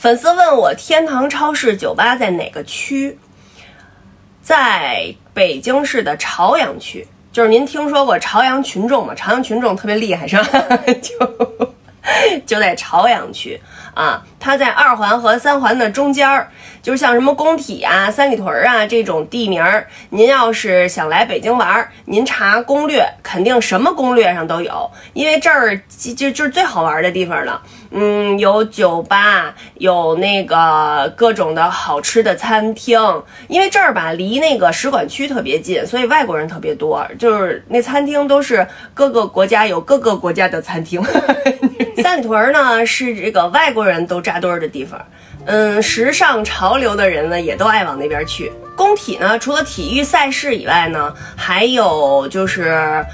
粉丝问我天堂超市酒吧在哪个区？在北京市的朝阳区。就是您听说过朝阳群众吗？朝阳群众特别厉害，是吧？就 就在朝阳区啊，它在二环和三环的中间儿，就是像什么工体啊、三里屯啊这种地名儿。您要是想来北京玩儿，您查攻略，肯定什么攻略上都有，因为这儿就就是最好玩儿的地方了。嗯，有酒吧，有那个各种的好吃的餐厅。因为这儿吧，离那个使馆区特别近，所以外国人特别多。就是那餐厅都是各个国家有各个国家的餐厅。三里屯呢是这个外国人都扎堆儿的地方。嗯，时尚潮流的人呢也都爱往那边去。工体呢，除了体育赛事以外呢，还有就是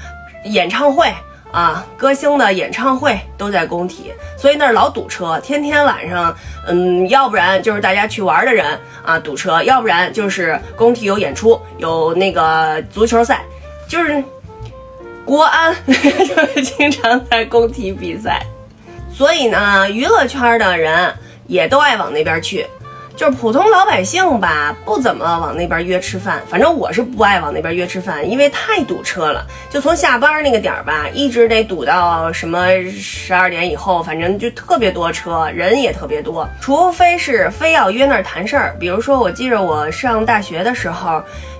演唱会。啊，歌星的演唱会都在工体，所以那儿老堵车，天天晚上，嗯，要不然就是大家去玩的人啊堵车，要不然就是工体有演出，有那个足球赛，就是国安 就是经常在工体比赛，所以呢，娱乐圈的人也都爱往那边去。就是普通老百姓吧，不怎么往那边约吃饭。反正我是不爱往那边约吃饭，因为太堵车了。就从下班那个点儿吧，一直得堵到什么十二点以后，反正就特别多车，人也特别多。除非是非要约那儿谈事儿，比如说我记着我上大学的时候，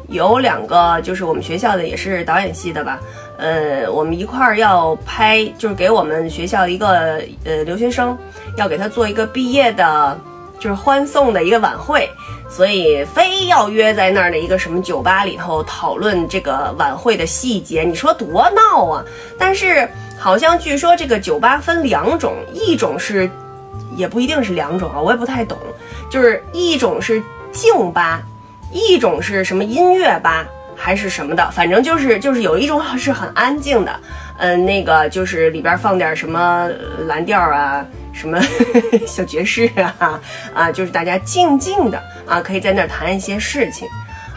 有两个就是我们学校的也是导演系的吧，呃，我们一块儿要拍，就是给我们学校一个呃留学生，要给他做一个毕业的。就是欢送的一个晚会，所以非要约在那儿的一个什么酒吧里头讨论这个晚会的细节，你说多闹啊！但是好像据说这个酒吧分两种，一种是，也不一定是两种啊，我也不太懂，就是一种是静吧，一种是什么音乐吧，还是什么的，反正就是就是有一种是很安静的，嗯，那个就是里边放点什么蓝调啊。什么 小爵士啊啊，就是大家静静的啊，可以在那儿谈一些事情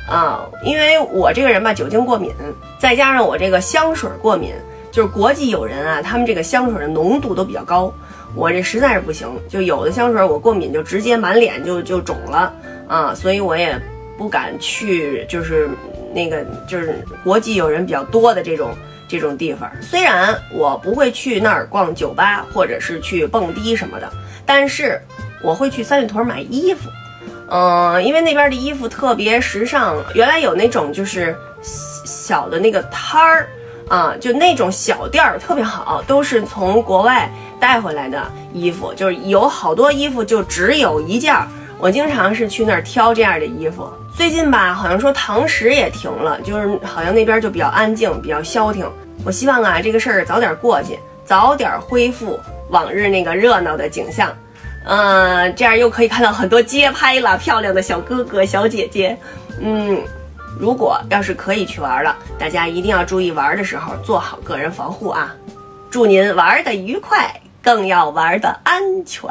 啊。因为我这个人吧，酒精过敏，再加上我这个香水过敏，就是国际友人啊，他们这个香水的浓度都比较高，我这实在是不行。就有的香水我过敏，就直接满脸就就肿了啊，所以我也不敢去，就是那个就是国际友人比较多的这种。这种地方，虽然我不会去那儿逛酒吧或者是去蹦迪什么的，但是我会去三里屯买衣服。嗯，因为那边的衣服特别时尚。原来有那种就是小的那个摊儿啊，就那种小店儿特别好，都是从国外带回来的衣服，就是有好多衣服就只有一件儿。我经常是去那儿挑这样的衣服。最近吧，好像说堂食也停了，就是好像那边就比较安静，比较消停。我希望啊，这个事儿早点过去，早点恢复往日那个热闹的景象。嗯，这样又可以看到很多街拍了，漂亮的小哥哥小姐姐。嗯，如果要是可以去玩了，大家一定要注意玩的时候做好个人防护啊！祝您玩的愉快，更要玩的安全。